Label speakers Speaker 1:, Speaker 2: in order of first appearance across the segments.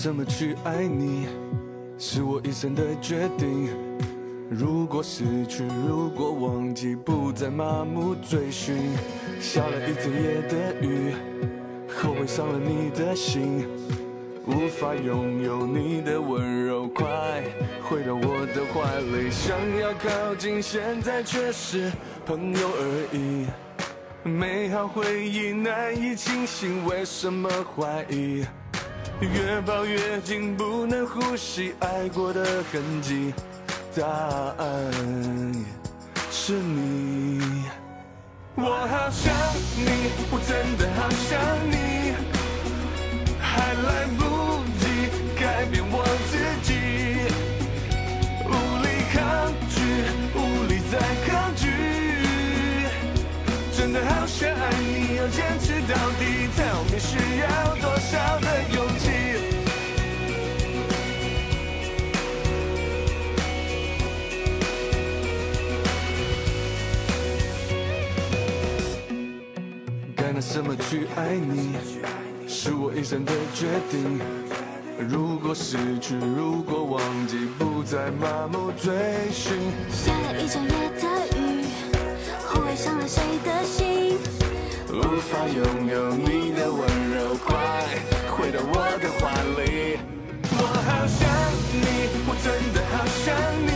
Speaker 1: 怎么去爱你，是我一生的决定。如果失去，如果忘记，不再麻木追寻。下了一整夜的雨，后悔伤了你的心，无法拥有你的温柔，快回到我的怀里。想要靠近，现在却是朋友而已。美好回忆难以清醒，为什么怀疑？越抱越紧，不能呼吸，爱过的痕迹。答案是你，我好想你，我真的好想你，还来不及改变我自己，无力抗拒，无力再抗拒，真的好想爱你，要坚持到底，Tell me 需要多少的勇气。该拿什么去爱你，是我一生的决定。如果失去，如果忘记，不再麻木追寻。
Speaker 2: 下了一整夜
Speaker 1: 无法拥有你的温柔，快回到我的怀里。我好想你，我真的好想你，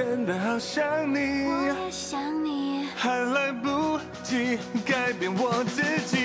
Speaker 1: 真的好想你，我
Speaker 2: 也想你，
Speaker 1: 还来不及改变我自己，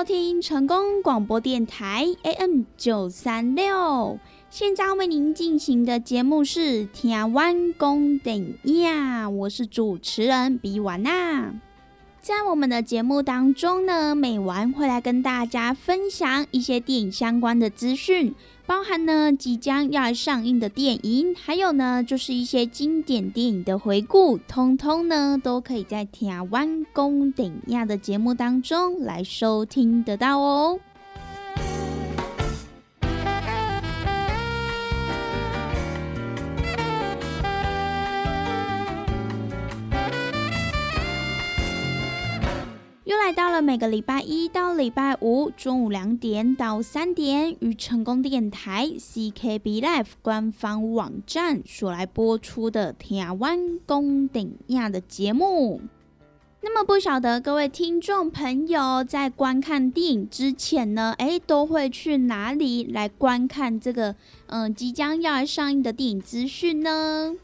Speaker 3: 收听成功广播电台 AM 九三六。现在为您进行的节目是《天湾公顶呀》，我是主持人比婉娜。在我们的节目当中呢，每晚会来跟大家分享一些电影相关的资讯，包含呢即将要上映的电影，还有呢就是一些经典电影的回顾，通通呢都可以在《台湾公顶亚》的节目当中来收听得到哦。又来到了每个礼拜一到礼拜五中午两点到三点，与成功电台 CKB Life 官方网站所来播出的《台湾公顶亚》的节目。那么不晓得各位听众朋友在观看电影之前呢，诶，都会去哪里来观看这个嗯、即将要来上映的电影资讯呢？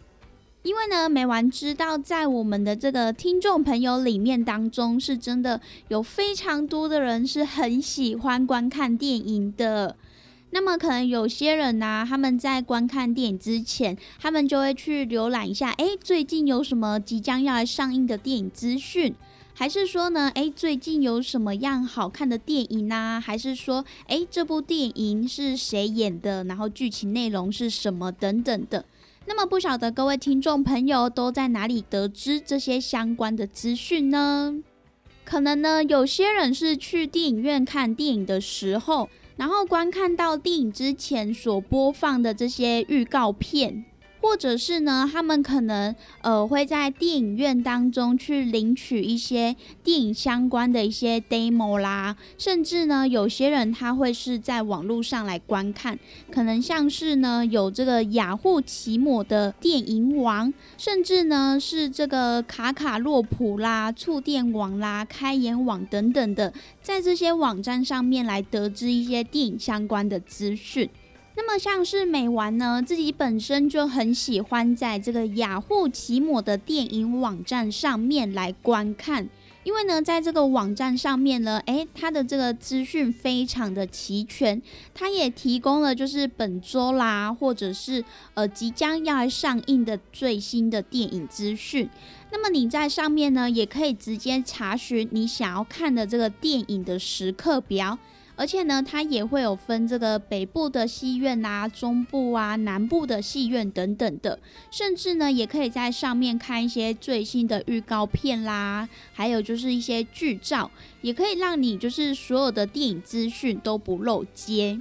Speaker 3: 因为呢，美完知道在我们的这个听众朋友里面当中，是真的有非常多的人是很喜欢观看电影的。那么可能有些人呢、他们在观看电影之前，他们就会去浏览一下，诶，最近有什么即将要来上映的电影资讯。还是说呢，诶，最近有什么样好看的电影呢、还是说，诶，这部电影是谁演的？然后剧情内容是什么等等的。那么不晓得各位听众朋友都在哪里得知这些相关的资讯呢？可能呢，有些人是去电影院看电影的时候，然后观看到电影之前所播放的这些预告片，或者是呢，他们可能呃会在电影院当中去领取一些电影相关的一些 demo 啦，甚至呢，有些人他会是在网络上来观看，可能像是呢有这个雅虎奇摩的电影网，甚至呢是这个卡卡洛普啦、触电网啦、开眼网等等的，在这些网站上面来得知一些电影相关的资讯。那么像是美玩呢，自己本身就很喜欢在这个雅虎奇摩的电影网站上面来观看，因为呢，在这个网站上面呢，诶，它的这个资讯非常的齐全，它也提供了就是本周啦，或者是呃即将要上映的最新的电影资讯。那么你在上面呢，也可以直接查询你想要看的这个电影的时刻表。而且呢，它也会有分这个北部的戏院啊、中部啊、南部的戏院等等的，甚至呢，也可以在上面看一些最新的预告片啦，还有就是一些剧照，也可以让你就是所有的电影资讯都不漏接。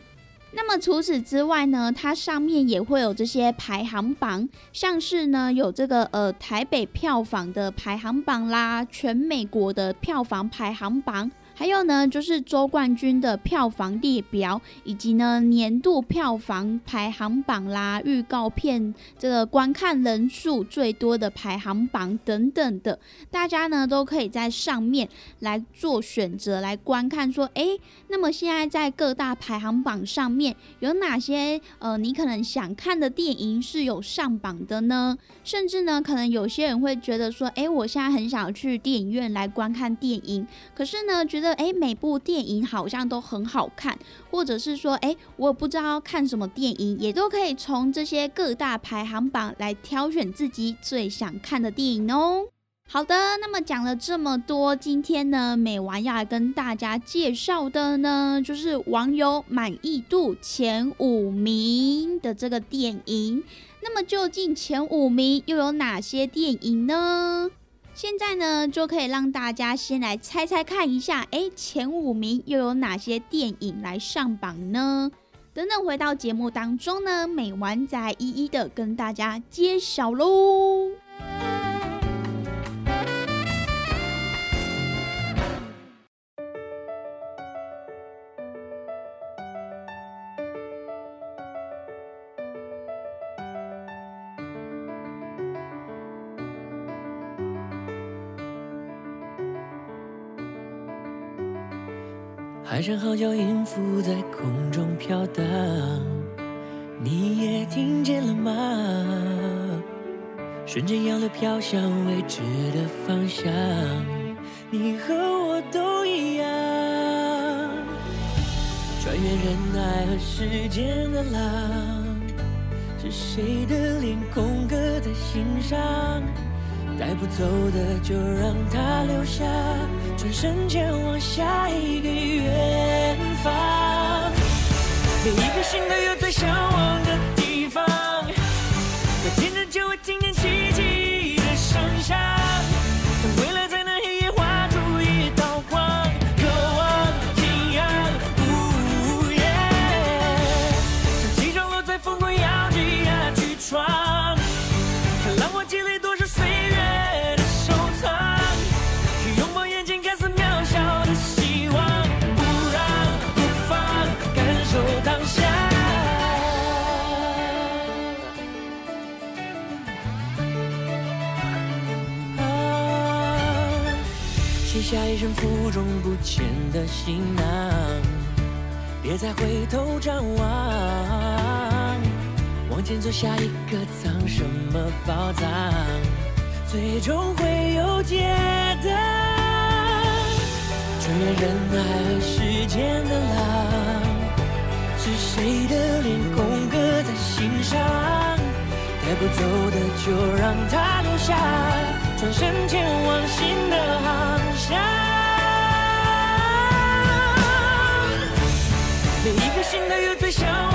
Speaker 3: 那么除此之外呢，它上面也会有这些排行榜，像是呢有这个呃台北票房的排行榜啦，全美国的票房排行榜。还有呢，就是周冠军的票房列表，以及呢年度票房排行榜啦、预告片这个观看人数最多的排行榜等等的，大家呢都可以在上面来做选择，来观看说，诶，那么现在在各大排行榜上面有哪些呃你可能想看的电影是有上榜的呢？甚至呢，可能有些人会觉得说，诶，我现在很想去电影院来观看电影，可是呢，觉得诶每部电影好像都很好看，或者是说，诶，我不知道看什么电影，也都可以从这些各大排行榜来挑选自己最想看的电影哦。好的，那么讲了这么多，今天呢，美完要来跟大家介绍的呢，就是网友满意度前五名的这个电影。那么究竟前五名又有哪些电影呢？现在呢，就可以让大家先来猜猜看一下，诶，前五名又有哪些电影来上榜呢？等等回到节目当中呢，美完再一一的跟大家揭晓喽。
Speaker 4: 号角音符在空中飘荡，你也听见了吗？顺着洋流飘向未知的方向，你和我都一样。穿越人海和时间的浪，是谁的脸空刻在心上？带不走的就让它留下，转身前往下一个远方。每一个心都有最向往的地方，有天真就会听身负重不前的行囊，别再回头张望。往前走，下一个藏什么宝藏？最终会有解答。穿越人海和时间的浪，是谁的脸空刻在心上？带不走的就让它留下，转身前往新的航向。心都有最向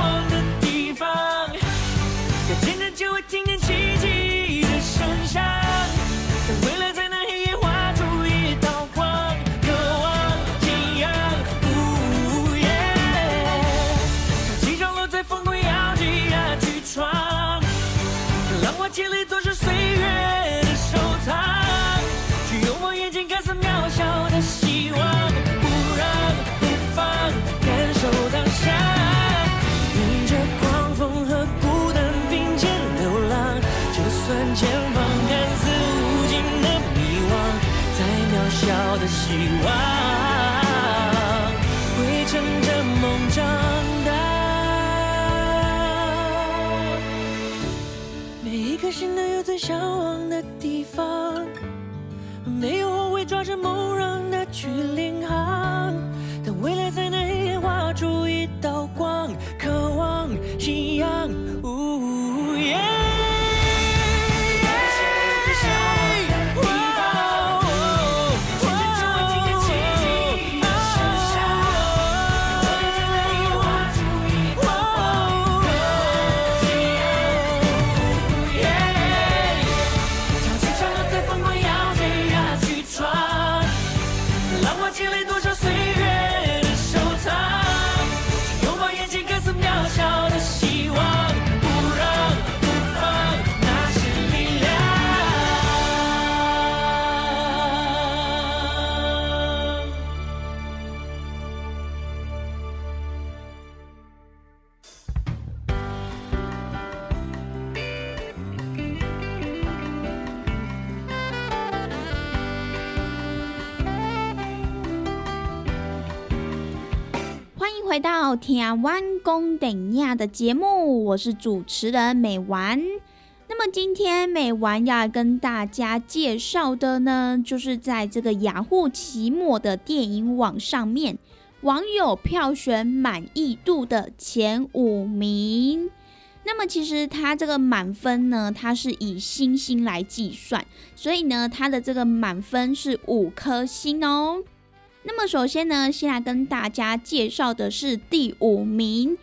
Speaker 3: 回到《天湾公等亚》的节目，我是主持人美丸。那么今天美丸要跟大家介绍的呢，就是在这个雅虎奇摩的电影网上面，网友票选满意度的前五名。那么其实它这个满分呢，它是以星星来计算，所以呢，它的这个满分是五颗星哦。那么首先呢，先来跟大家介绍的是第五名。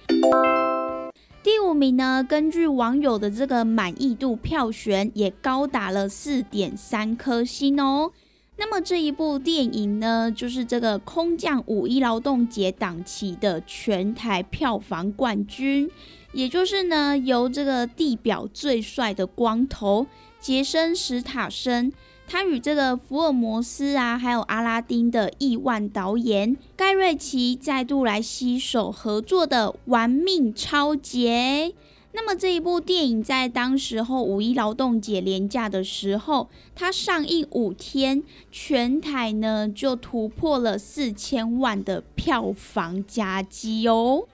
Speaker 3: 第五名呢，根据网友的这个满意度票选，也高达了四点三颗星哦。那么这一部电影呢，就是这个空降五一劳动节档期的全台票房冠军，也就是呢，由这个地表最帅的光头杰森·史塔森。他与这个福尔摩斯啊，还有阿拉丁的亿万导演盖瑞奇再度来携手合作的《玩命超杰》。那么这一部电影在当时候五一劳动节连假的时候，它上映五天，全台呢就突破了四千万的票房佳绩哦。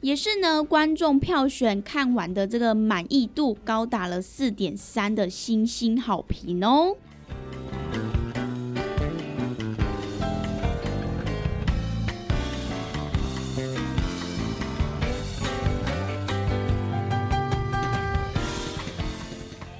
Speaker 3: 也是呢，观众票选看完的这个满意度高达了四点三的星星好评哦。《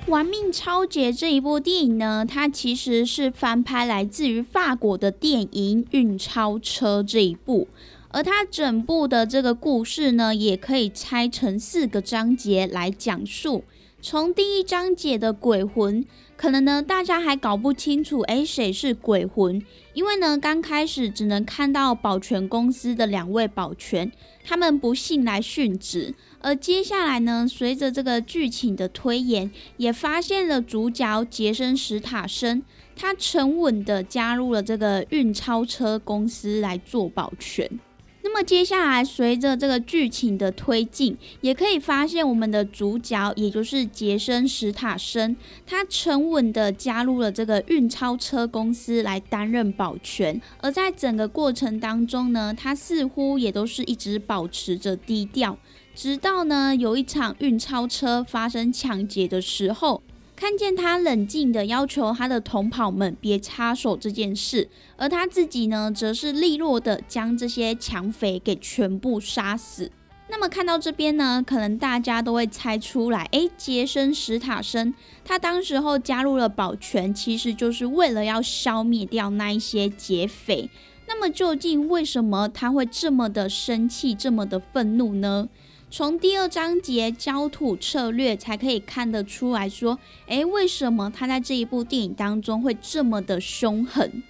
Speaker 3: 玩命超杰》这一部电影呢，它其实是翻拍来自于法国的电影《运钞车》这一部，而它整部的这个故事呢，也可以拆成四个章节来讲述。从第一章节的鬼魂，可能呢大家还搞不清楚，诶，谁是鬼魂？因为呢刚开始只能看到保全公司的两位保全，他们不幸来殉职。而接下来呢，随着这个剧情的推演，也发现了主角杰森·史塔森，他沉稳的加入了这个运钞车公司来做保全。那么接下来，随着这个剧情的推进，也可以发现我们的主角，也就是杰森·史塔森，他沉稳的加入了这个运钞车公司来担任保全。而在整个过程当中呢，他似乎也都是一直保持着低调，直到呢有一场运钞车发生抢劫的时候。看见他冷静的要求他的同跑们别插手这件事，而他自己呢，则是利落的将这些抢匪给全部杀死。那么看到这边呢，可能大家都会猜出来，诶，杰森·史塔森他当时候加入了保全，其实就是为了要消灭掉那一些劫匪。那么究竟为什么他会这么的生气，这么的愤怒呢？从第二章节焦土策略才可以看得出来说，诶，为什么他在这一部电影当中会这么的凶狠？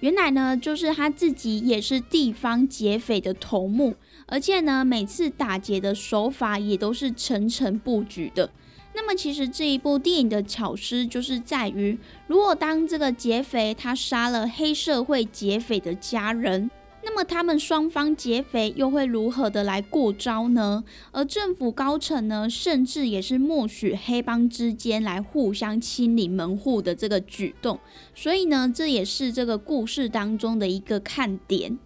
Speaker 3: 原来呢，就是他自己也是地方劫匪的头目。而且呢，每次打劫的手法也都是层层布局的。那么，其实这一部电影的巧思就是在于，如果当这个劫匪他杀了黑社会劫匪的家人，那么他们双方劫匪又会如何的来过招呢？而政府高层呢，甚至也是默许黑帮之间来互相清理门户的这个举动。所以呢，这也是这个故事当中的一个看点。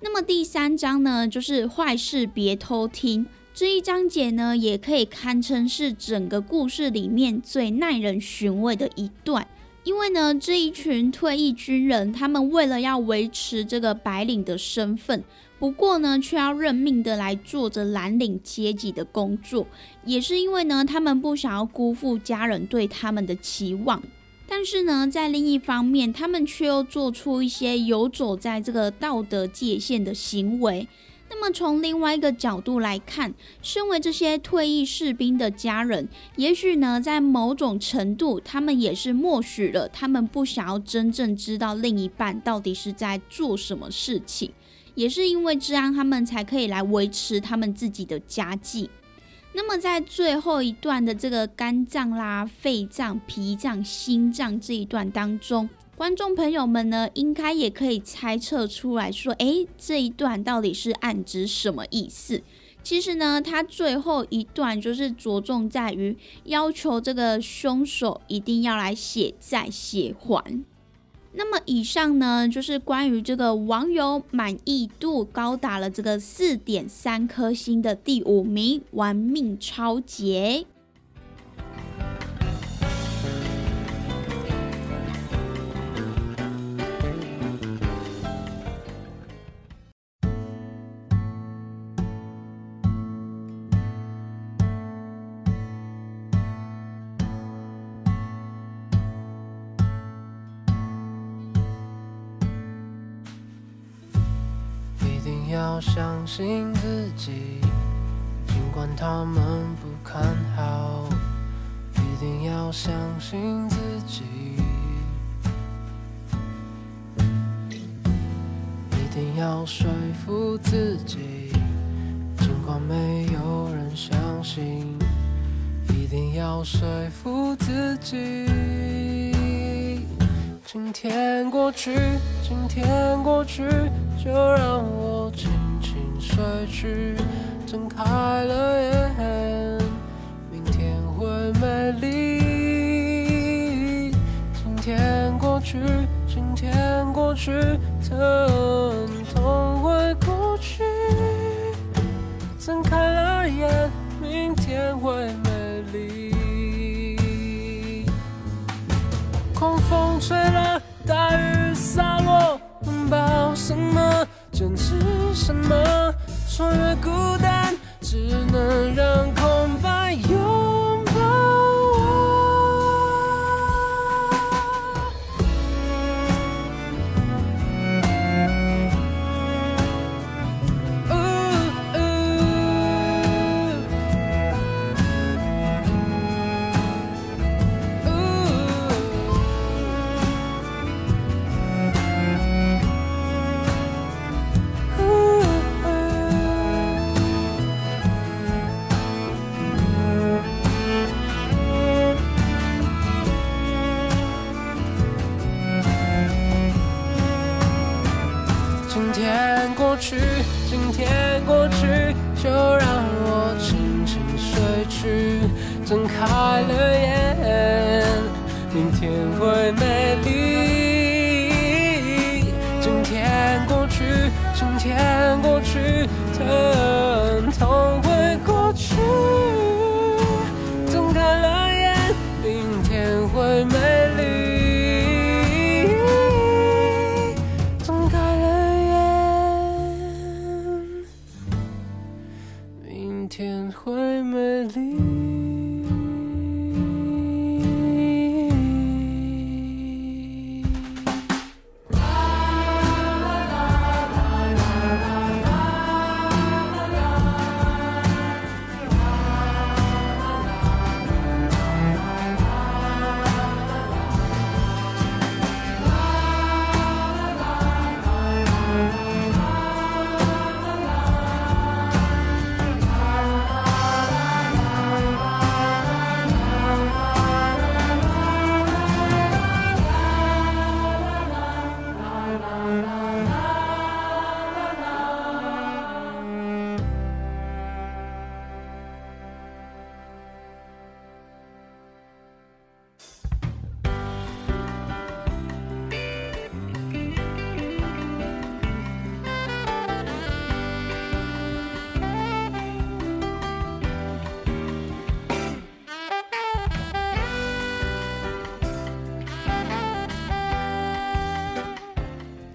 Speaker 3: 那么第三章呢，就是坏事别偷听这一章节呢，也可以堪称是整个故事里面最耐人寻味的一段。因为呢，这一群退役军人，他们为了要维持这个白领的身份，不过呢，却要认命的来做着蓝领阶级的工作，也是因为呢，他们不想要辜负家人对他们的期望。但是呢，在另一方面，他们却又做出一些游走在这个道德界限的行为。那么，从另外一个角度来看，身为这些退役士兵的家人，也许呢，在某种程度，他们也是默许了，他们不想要真正知道另一半到底是在做什么事情，也是因为这样，他们才可以来维持他们自己的家计。那么在最后一段的这个肝脏啦、肺脏、脾脏、心脏这一段当中，观众朋友们呢，应该也可以猜测出来说，诶，这一段到底是暗指什么意思？其实呢，它最后一段就是着重在于要求这个凶手一定要来写债写还。那么以上呢，就是关于这个网友满意度高达了这个四点三颗星的第五名《玩命超杰》。
Speaker 5: 信自己，尽管他们不看好，一定要相信自己，一定要说服自己，尽管没有人相信，一定要说服自己。今天过去，今天过去，就让我轻轻睡去。睁开了眼，明天会美丽。今天过去，今天过去，疼痛会过去。睁开了眼，明天会美丽。狂风吹了，大雨洒落，拥抱什么？坚持什么？穿越孤单，只能让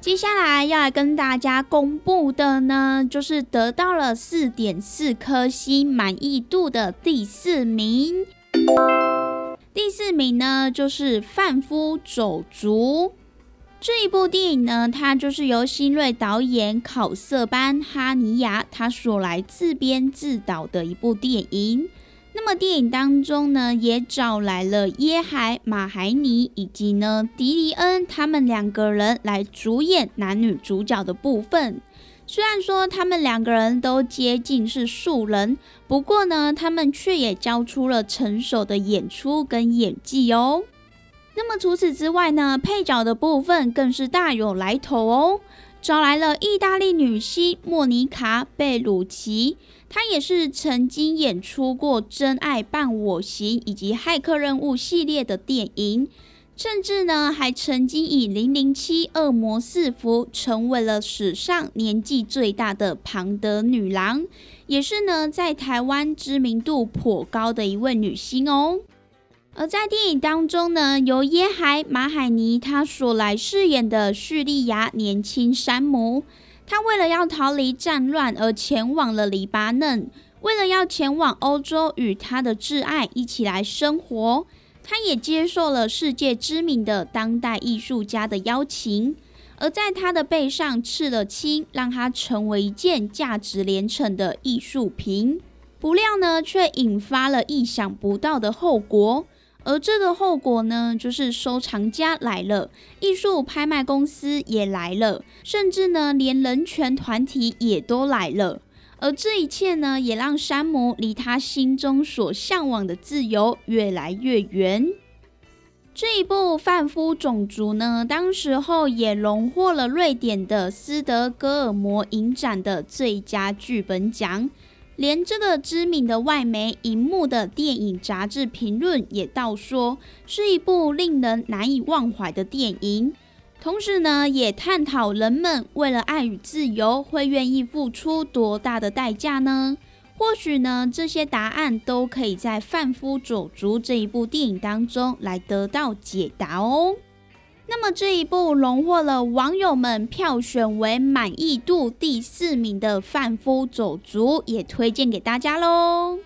Speaker 3: 接下来要来跟大家公布的呢，就是得到了四点四颗星满意度的第四名。第四名呢，就是《贩夫走卒》这一部电影呢，它就是由新锐导演考瑟班哈尼亚他所来自编自导的一部电影。那么电影当中呢，也找来了耶海马海尼以及呢迪迪恩他们两个人来主演男女主角的部分。虽然说他们两个人都接近是素人，不过呢，他们却也交出了成熟的演出跟演技哦。那么除此之外呢，配角的部分更是大有来头哦，找来了意大利女星莫妮卡贝鲁奇。他也是曾经演出过《真爱伴我行》以及《骇客任务》系列的电影，甚至呢还曾经以《零零七恶魔四伏》成为了史上年纪最大的庞德女郎，也是呢在台湾知名度颇高的一位女星哦。而在电影当中呢，由耶海马海尼他所来饰演的叙利亚年轻山姆。他为了要逃离战乱而前往了黎巴嫩，为了要前往欧洲与他的挚爱一起来生活，他也接受了世界知名的当代艺术家的邀请，而在他的背上刺了青，让他成为一件价值连城的艺术品。不料呢，却引发了意想不到的后果。而这个后果呢，就是收藏家来了，艺术拍卖公司也来了，甚至呢，连人权团体也都来了。而这一切呢，也让山姆离他心中所向往的自由越来越远。这一部《贩夫种族》呢，当时候也荣获了瑞典的斯德哥尔摩影展的最佳剧本奖。连这个知名的外媒《荧幕》的电影杂志评论也道说，是一部令人难以忘怀的电影。同时呢，也探讨人们为了爱与自由会愿意付出多大的代价呢？或许呢，这些答案都可以在《贩夫走卒》这一部电影当中来得到解答哦。那么这一部荣获了网友们票选为满意度第四名的《贩夫走卒》，也推荐给大家喽。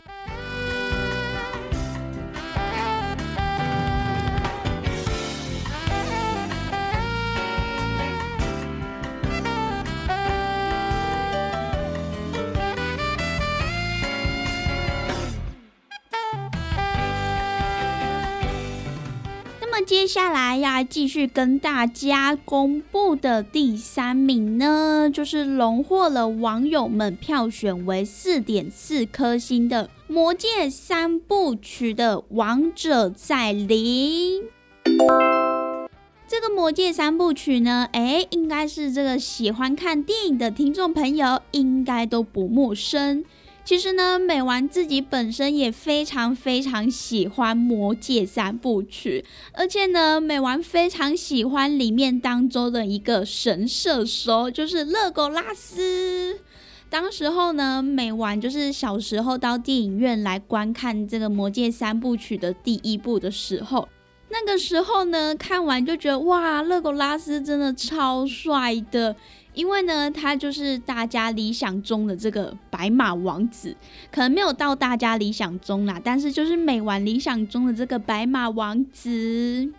Speaker 3: 接下来要继续跟大家公布的第三名呢，就是荣获了网友们票选为四点四颗星的《魔戒三部曲》的《王者在临》。这个《魔戒三部曲》呢，哎，应该是这个喜欢看电影的听众朋友应该都不陌生。其实呢，美丸自己本身也非常非常喜欢《魔戒三部曲》，而且呢，美丸非常喜欢里面当中的一个神射手，就是勒狗拉斯。当时候呢，美丸就是小时候到电影院来观看这个《魔戒三部曲》的第一部的时候，那个时候呢，看完就觉得哇，勒狗拉斯真的超帅的。因为呢，他就是大家理想中的这个白马王子，可能没有到大家理想中啦，但是就是美丸理想中的这个白马王子。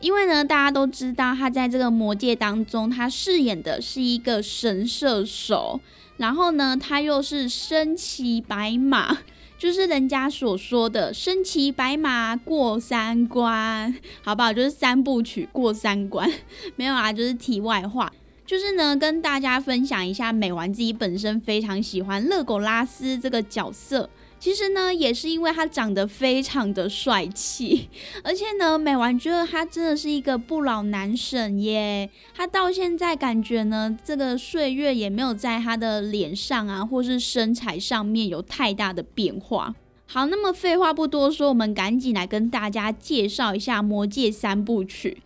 Speaker 3: 因为呢，大家都知道他在这个魔界当中，他饰演的是一个神射手，然后呢，他又是身骑白马，就是人家所说的身骑白马过三关，好不好？就是三部曲过三关，没有啊，就是题外话。就是呢，跟大家分享一下，美丸自己本身非常喜欢勒狗拉斯这个角色。其实呢，也是因为他长得非常的帅气，而且呢，美丸觉得他真的是一个不老男神耶。他到现在感觉呢，这个岁月也没有在他的脸上啊，或是身材上面有太大的变化。好，那么废话不多说，我们赶紧来跟大家介绍一下《魔戒三部曲》。《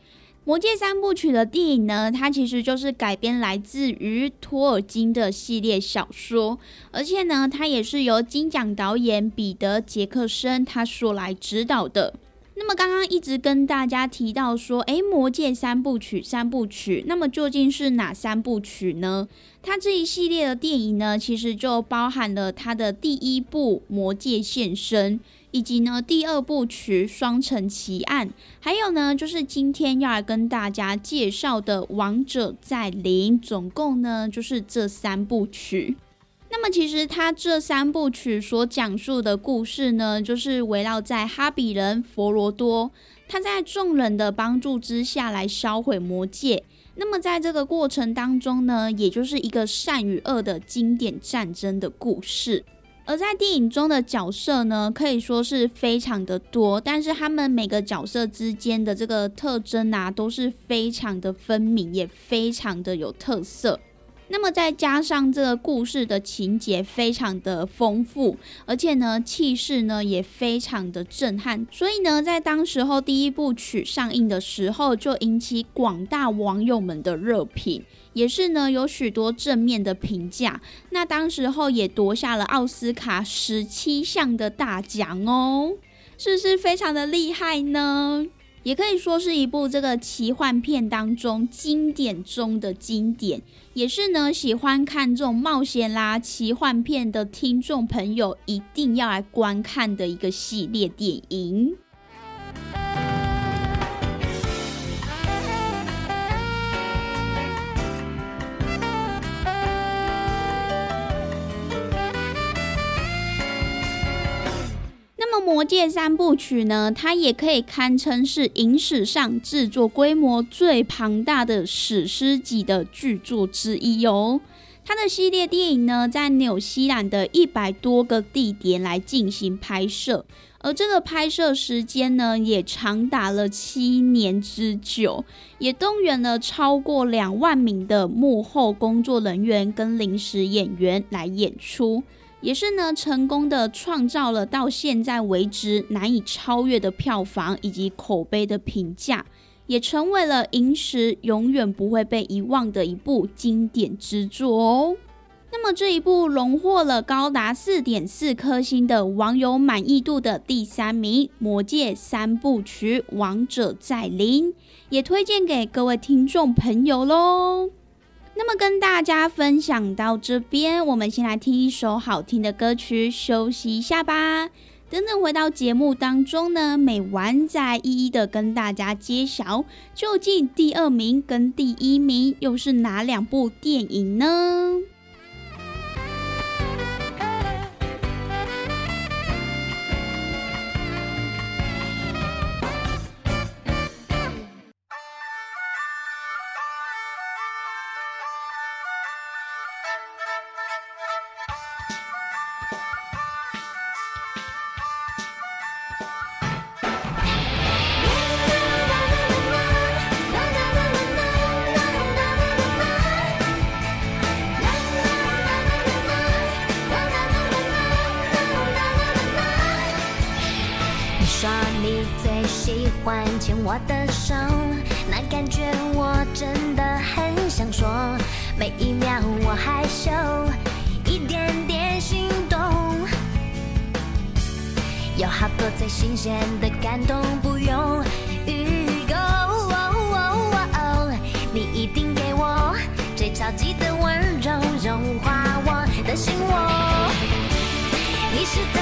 Speaker 3: 魔戒三部曲》的电影呢，它其实就是改编来自于托尔金的系列小说，而且呢，它也是由金奖导演彼得·杰克森他所来指导的。那么刚刚一直跟大家提到说，诶，《魔戒三部曲》三部曲，那么究竟是哪三部曲呢？它这一系列的电影呢，其实就包含了它的第一部《魔戒现身》。以及呢，第二部曲《双城奇案》，还有呢，就是今天要来跟大家介绍的《王者在临》，总共呢就是这三部曲。那么，其实它这三部曲所讲述的故事呢，就是围绕在哈比人佛罗多，他在众人的帮助之下来销毁魔戒。那么，在这个过程当中呢，也就是一个善与恶的经典战争的故事。而在电影中的角色呢，可以说是非常的多，但是他们每个角色之间的这个特征啊，都是非常的分明，也非常的有特色。那么再加上这个故事的情节非常的丰富，而且呢气势呢也非常的震撼，所以呢在当时候第一部曲上映的时候，就引起广大网友们的热评。也是呢，有许多正面的评价。那当时候也夺下了奥斯卡十七项的大奖哦，是不是非常的厉害呢？也可以说是一部这个奇幻片当中经典中的经典，也是呢喜欢看这种冒险啦、奇幻片的听众朋友一定要来观看的一个系列电影。《魔戒三部曲》呢，它也可以堪称是影史上制作规模最庞大的史诗级的巨作之一哦。它的系列电影呢，在纽西兰的一百多个地点来进行拍摄，而这个拍摄时间呢，也长达了七年之久，也动员了超过两万名的幕后工作人员跟临时演员来演出。也是呢，成功的创造了到现在为止难以超越的票房以及口碑的评价，也成为了影史永远不会被遗忘的一部经典之作哦。那么这一部荣获了高达四点四颗星的网友满意度的第三名，《魔戒三部曲：王者再临》，也推荐给各位听众朋友喽。那么跟大家分享到这边，我们先来听一首好听的歌曲，休息一下吧。等等回到节目当中呢，美完再一一的跟大家揭晓，究竟第二名跟第一名又是哪两部电影呢？
Speaker 2: 你最喜欢牵我的手，那感觉我真的很想说。每一秒我害羞，一点点心动。有好多最新鲜的感动，不用预购。你一定给我最。超级的温柔融化我的心窝。你是头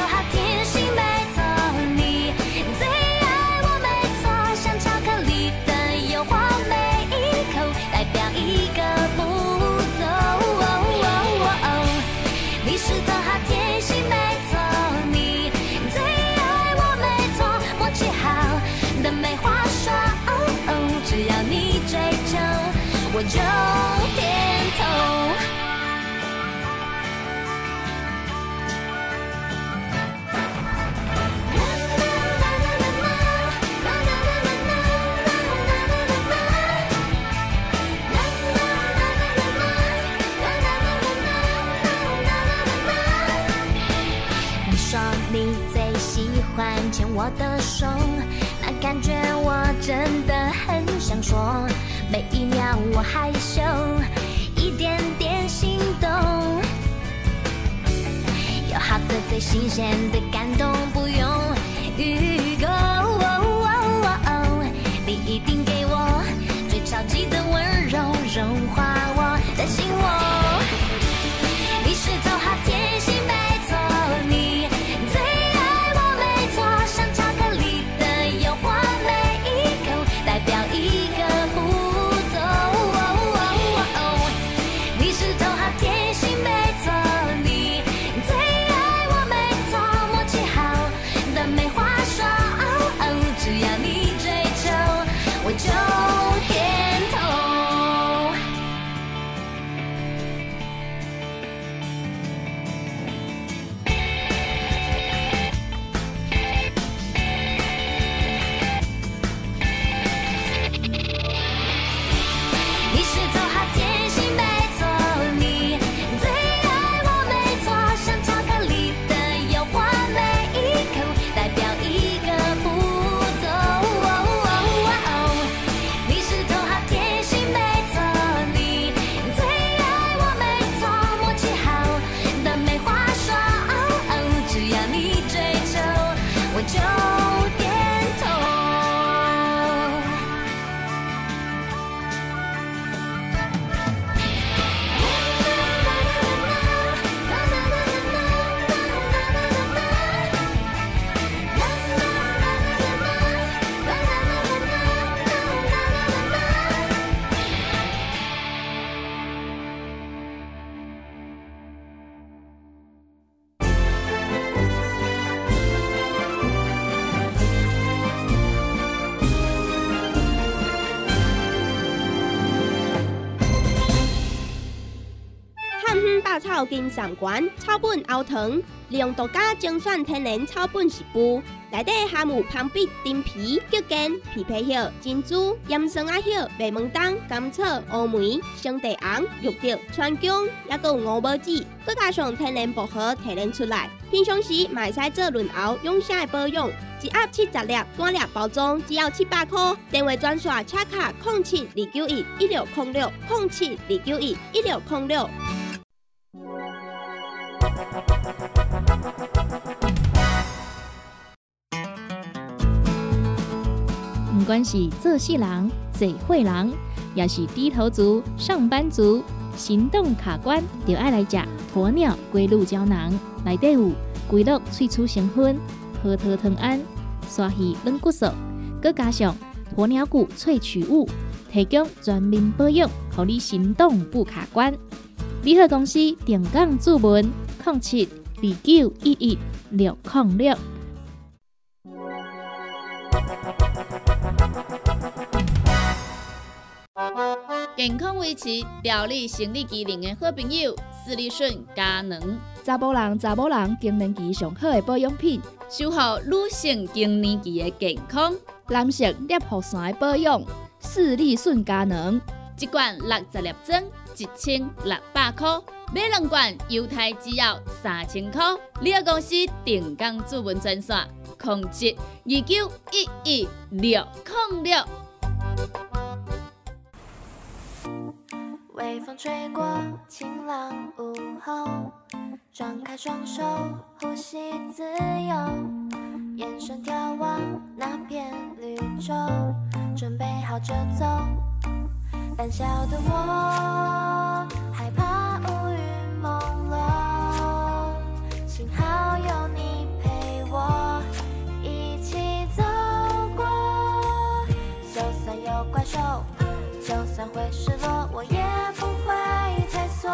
Speaker 2: 就点头。你说你最喜欢牵我的手，那感觉我真的很想说，每一秒我害羞，一点点心动，有好多最新鲜的感动，
Speaker 6: 百草金上馆草本熬糖，利用独家精选天然草本食补，内底含有芳碧、丁皮、桔根、枇杷叶、珍珠、岩松仔叶、白门冬、甘草、乌梅、生地红、玉竹、川芎，还有五宝子，佮加上天然薄荷提炼出来。平常时嘛会使做润喉养生的保养，一盒七十粒，单粒包装只要七百块。电话专线：车卡空七二九一一六零六空七二九一一六零六。
Speaker 7: 不管是做事人、做伙人，也是低头族、上班族，行动卡关就爱来食鸵鸟龟鹿胶囊。内底有龟鹿萃取成分、核桃藤胺、鲨鱼软骨素，佮加上鸵鸟骨萃取物，提供全面保养，让你行动不卡关。联合公司定岗注文：零七二九一一六零六。
Speaker 8: 健康维持、调理生理机能的好朋友——斯利顺佳能，
Speaker 7: 查甫人、查某人更年期上好的保养品，
Speaker 8: 守护女性更年期的健康。
Speaker 7: 男性尿护伞的保养，视力顺佳能。
Speaker 8: 一罐六十粒装，一千六百块；买两罐，犹太只要三千块。你个公司定岗主文专线：零七二九一一六零六。
Speaker 9: 微风吹过晴朗午后，张开双手，呼吸自由，眼神眺望那片绿洲，准备好就走，胆小的我害怕乌云朦胧，幸好有你陪我一起走过。就算有怪兽，就算会失落，我也不会退缩。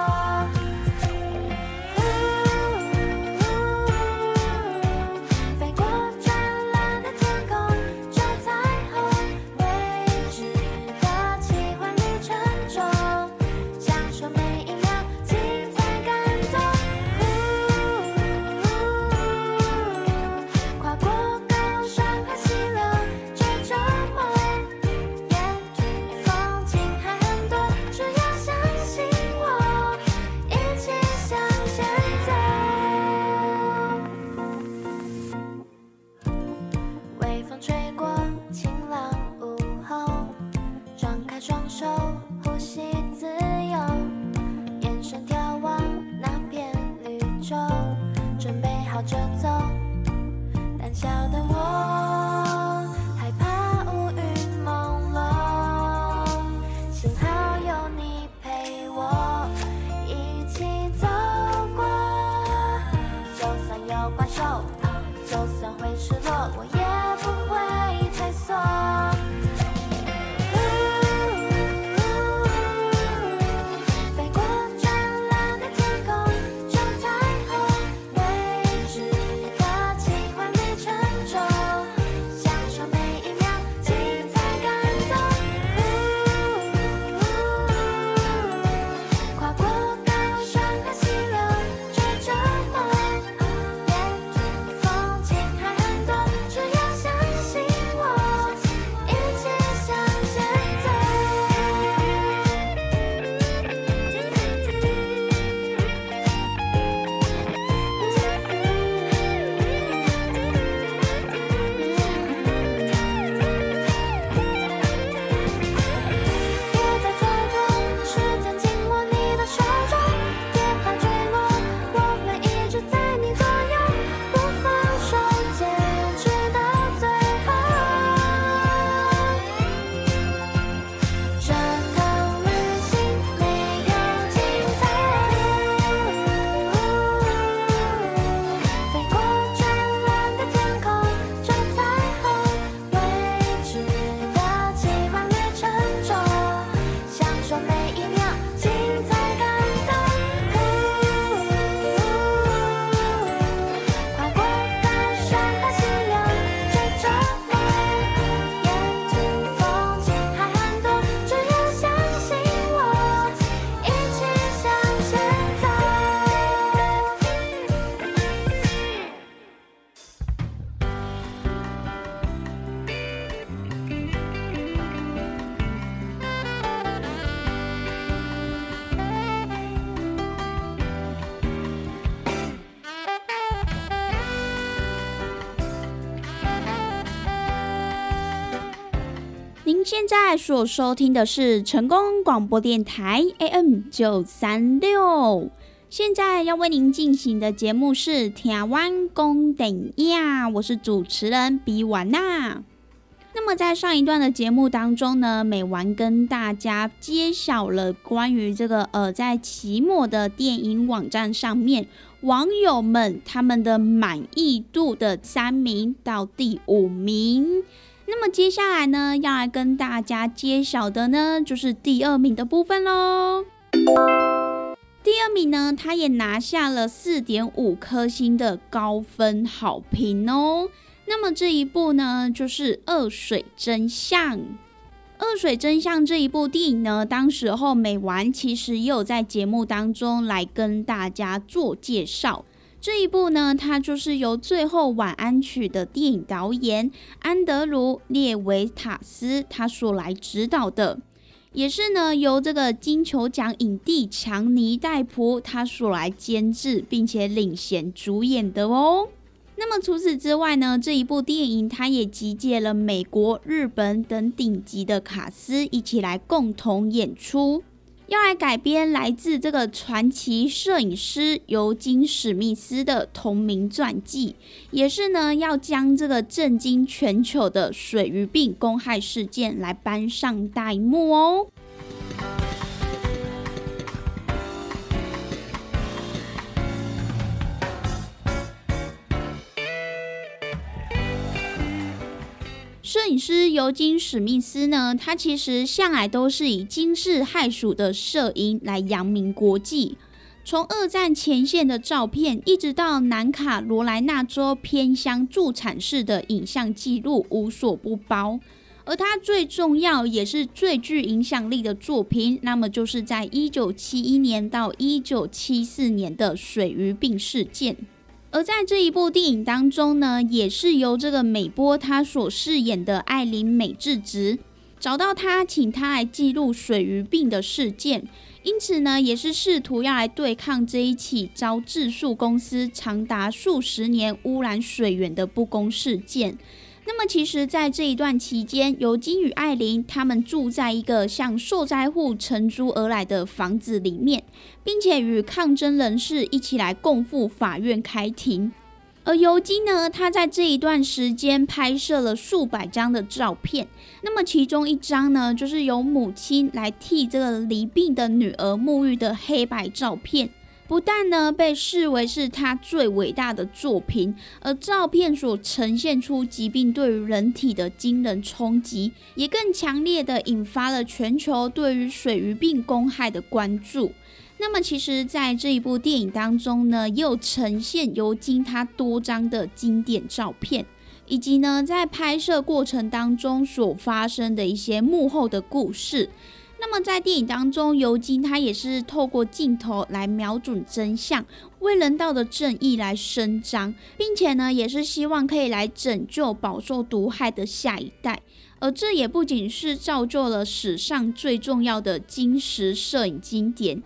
Speaker 3: 现在所收听的是成功广播电台 AM 九三六。现在要为您进行的节目是《台湾公等亚》，我是主持人比瓦娜。那么在上一段的节目当中呢，美完跟大家揭晓了关于这个呃，在期末的电影网站上面，网友们他们的满意度的三名到第五名。那么接下来呢，要来跟大家揭晓的呢，就是第二名的部分喽。第二名呢，他也拿下了四点五颗星的高分好评哦。那么这一部呢，就是《恶水真相》。《恶水真相》这一部电影呢，当时候美完其实也有在节目当中来跟大家做介绍。这一部呢，它就是由《最后晚安曲》的电影导演安德鲁·列维塔斯他所来指导的，也是呢由这个金球奖影帝强尼戴普他所来监制，并且领衔主演的哦。那么除此之外呢，这一部电影它也集结了美国、日本等顶级的卡司一起来共同演出。要来改编来自这个传奇摄影师尤金史密斯的同名传记，也是呢要将这个震惊全球的水鱼病公害事件来搬上大幕哦。摄影师尤金·史密斯呢，他其实向来都是以惊世骇俗的摄影来扬名国际。从二战前线的照片，一直到南卡罗来纳州偏乡助产士的影像记录，无所不包。而他最重要也是最具影响力的作品，那么就是在一九七一年到一九七四年的水鱼病事件。而在这一部电影当中呢，也是由这个美波他所饰演的艾琳美智子找到他，请他来记录水鱼病的事件。因此呢，也是试图要来对抗这一起遭质数公司长达数十年污染水源的不公事件。那么，其实，在这一段期间，尤金与艾琳他们住在一个向受灾户承租而来的房子里面，并且与抗争人士一起来共赴法院开庭。而尤金呢，他在这一段时间拍摄了数百张的照片。那么，其中一张呢，就是由母亲来替这个离病的女儿沐浴的黑白照片。不但呢被视为是他最伟大的作品，而照片所呈现出疾病对于人体的惊人冲击，也更强烈的引发了全球对于水鱼病公害的关注。那么，其实，在这一部电影当中呢，又呈现尤金他多张的经典照片，以及呢在拍摄过程当中所发生的一些幕后的故事。那么在电影当中，尤金他也是透过镜头来瞄准真相，为人道的正义来伸张，并且呢，也是希望可以来拯救饱受毒害的下一代。而这也不仅是造就了史上最重要的金石摄影经典，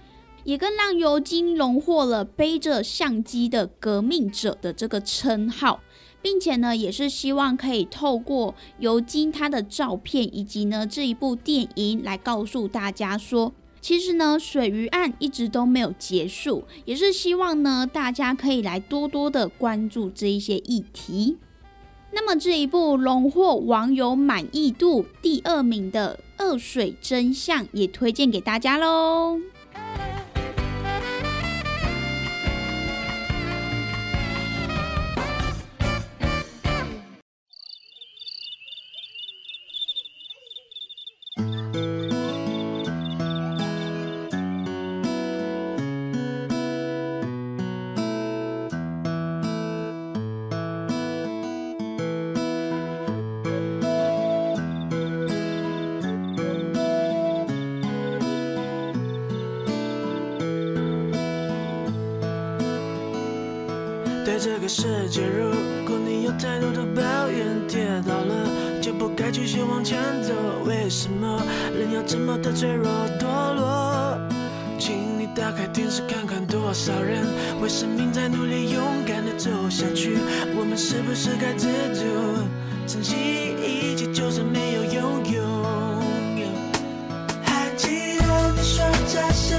Speaker 3: 也更让尤金荣获了背着相机的革命者的这个称号。并且呢，也是希望可以透过尤金他的照片，以及呢这一部电影来告诉大家说，其实呢水鱼案一直都没有结束，也是希望呢大家可以来多多的关注这一些议题。那么这一部荣获网友满意度第二名的《恶水真相》也推荐给大家喽。
Speaker 10: 的脆弱堕落？请你打开电视看看，多少人为生命在努力，勇敢的走下去。我们是不是该知足，珍惜一切，就算没有拥有？还记得你说家
Speaker 3: 是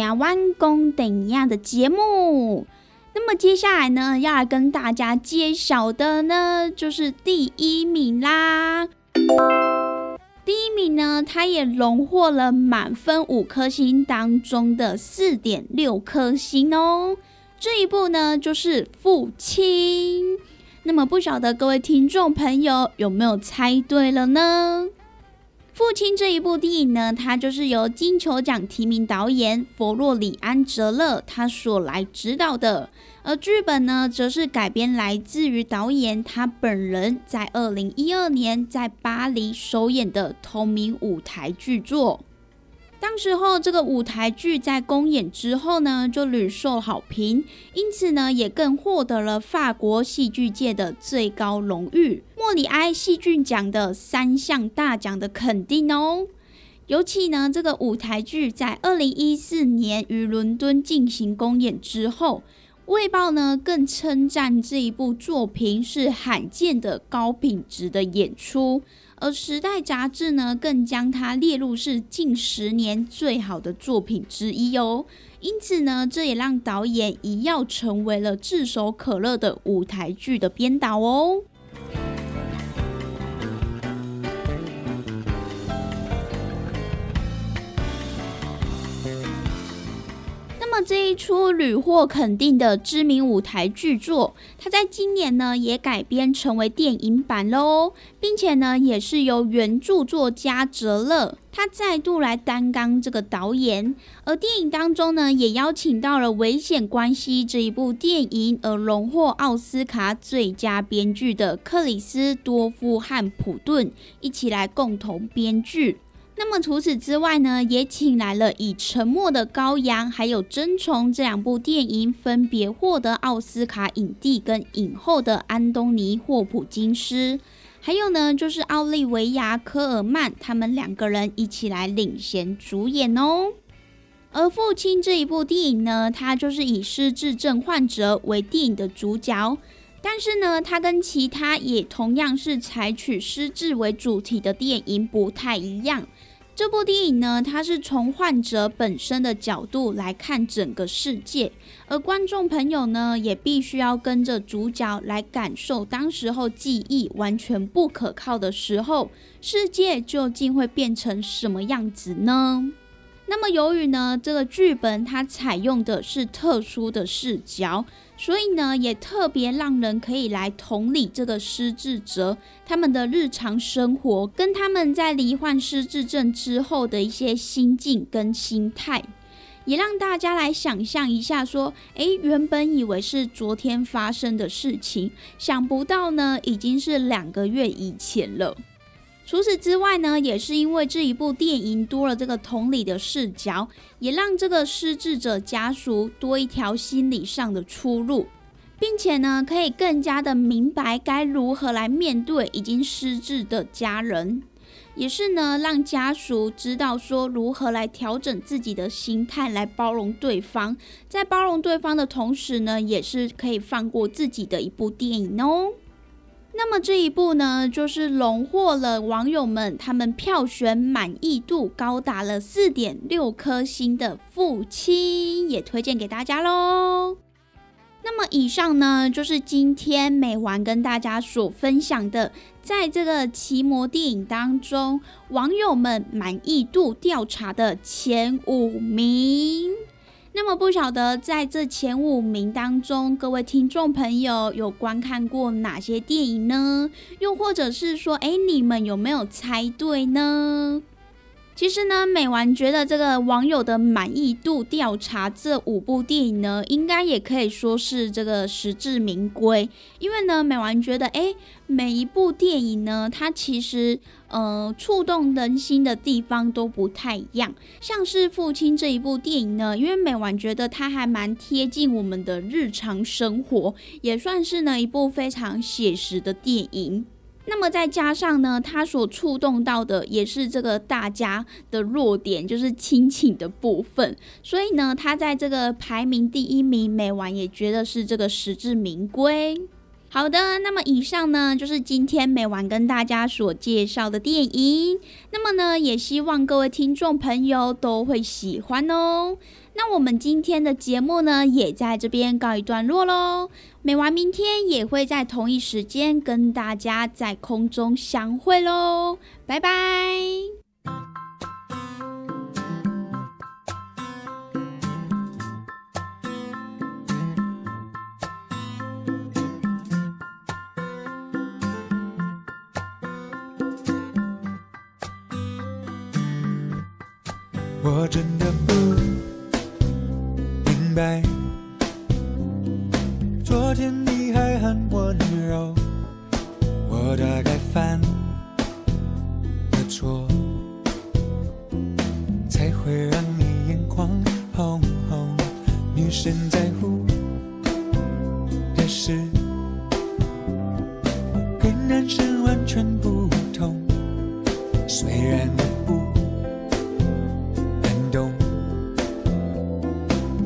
Speaker 3: 台湾公等一样的节目。那么接下来呢，要来跟大家揭晓的呢，就是第一名啦。第一名呢，他也荣获了满分五颗星当中的四点六颗星哦。这一部呢，就是《父亲》。那么不晓得各位听众朋友有没有猜对了呢？《父亲》这一部电影呢，它就是由金球奖提名导演佛洛里安·哲勒他所来指导的，而剧本呢，则是改编来自于导演他本人在二零一二年在巴黎首演的同名舞台剧作。当时候这个舞台剧在公演之后呢，就屡受好评，因此呢，也更获得了法国戏剧界的最高荣誉——莫里埃戏剧奖的三项大奖的肯定哦。尤其呢，这个舞台剧在二零一四年于伦敦进行公演之后，《卫报》呢更称赞这一部作品是罕见的高品质的演出。而《时代》杂志呢，更将它列入是近十年最好的作品之一哦。因此呢，这也让导演一跃成为了炙手可热的舞台剧的编导哦。那么这一出屡获肯定的知名舞台剧作，它在今年呢也改编成为电影版喽，并且呢也是由原著作家哲勒他再度来担纲这个导演。而电影当中呢，也邀请到了《危险关系》这一部电影而荣获奥斯卡最佳编剧的克里斯多夫汉普顿一起来共同编剧。那么除此之外呢，也请来了以《沉默的羔羊》还有《真虫》这两部电影分别获得奥斯卡影帝跟影后的安东尼·霍普金斯，还有呢就是奥利维亚·科尔曼，他们两个人一起来领衔主演哦。而《父亲》这一部电影呢，它就是以失智症患者为电影的主角，但是呢，它跟其他也同样是采取失智为主题的电影不太一样。这部电影呢，它是从患者本身的角度来看整个世界，而观众朋友呢，也必须要跟着主角来感受当时候记忆完全不可靠的时候，世界究竟会变成什么样子呢？那么由于呢，这个剧本它采用的是特殊的视角。所以呢，也特别让人可以来同理这个失智者他们的日常生活，跟他们在罹患失智症之后的一些心境跟心态，也让大家来想象一下，说，诶，原本以为是昨天发生的事情，想不到呢，已经是两个月以前了。除此之外呢，也是因为这一部电影多了这个同理的视角，也让这个失智者家属多一条心理上的出路，并且呢，可以更加的明白该如何来面对已经失智的家人，也是呢，让家属知道说如何来调整自己的心态，来包容对方，在包容对方的同时呢，也是可以放过自己的一部电影哦。那么这一部呢，就是荣获了网友们他们票选满意度高达了四点六颗星的《父亲》，也推荐给大家喽。那么以上呢，就是今天美完跟大家所分享的，在这个奇魔电影当中，网友们满意度调查的前五名。那么不晓得在这前五名当中，各位听众朋友有观看过哪些电影呢？又或者是说，哎，你们有没有猜对呢？其实呢，美完觉得这个网友的满意度调查这五部电影呢，应该也可以说是这个实至名归。因为呢，美完觉得，哎，每一部电影呢，它其实呃触动人心的地方都不太一样。像是《父亲》这一部电影呢，因为美完觉得它还蛮贴近我们的日常生活，也算是呢一部非常写实的电影。那么再加上呢，他所触动到的也是这个大家的弱点，就是亲情的部分。所以呢，他在这个排名第一名，美完也觉得是这个实至名归。好的，那么以上呢就是今天美完跟大家所介绍的电影。那么呢，也希望各位听众朋友都会喜欢哦。那我们今天的节目呢，也在这边告一段落喽。美娃明天也会在同一时间跟大家在空中相会喽，拜拜。
Speaker 11: 我真的不明白，昨天你还很温柔，我大概犯了错，才会让你眼眶红红。女生在乎的事，跟男生完全不同，虽然我不。感动。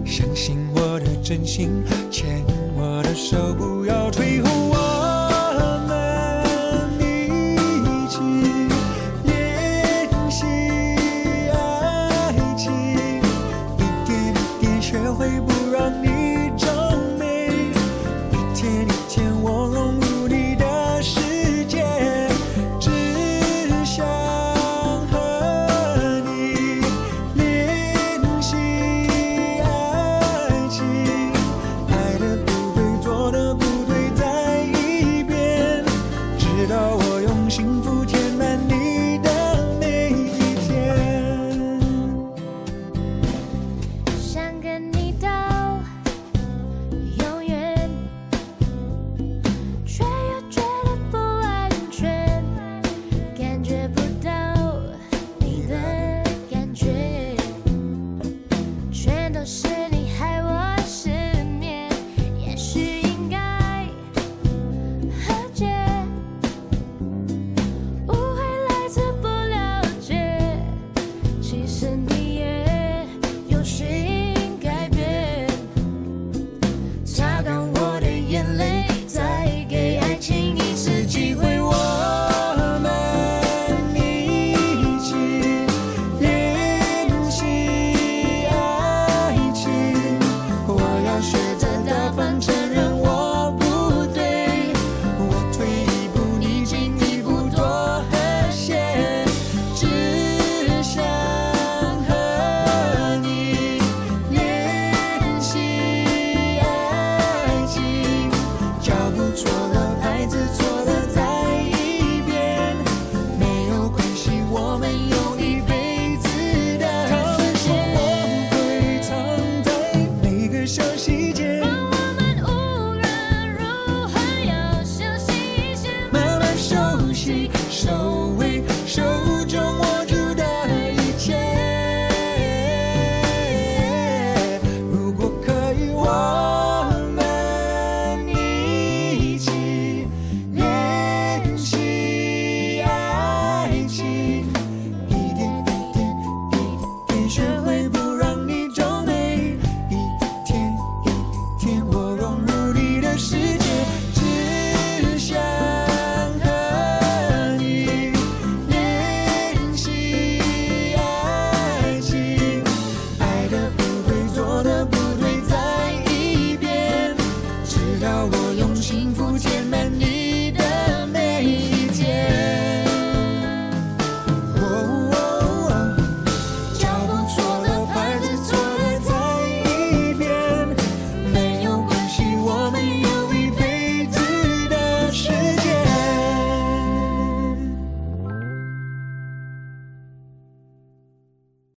Speaker 11: 相信我的真心，牵我的受，不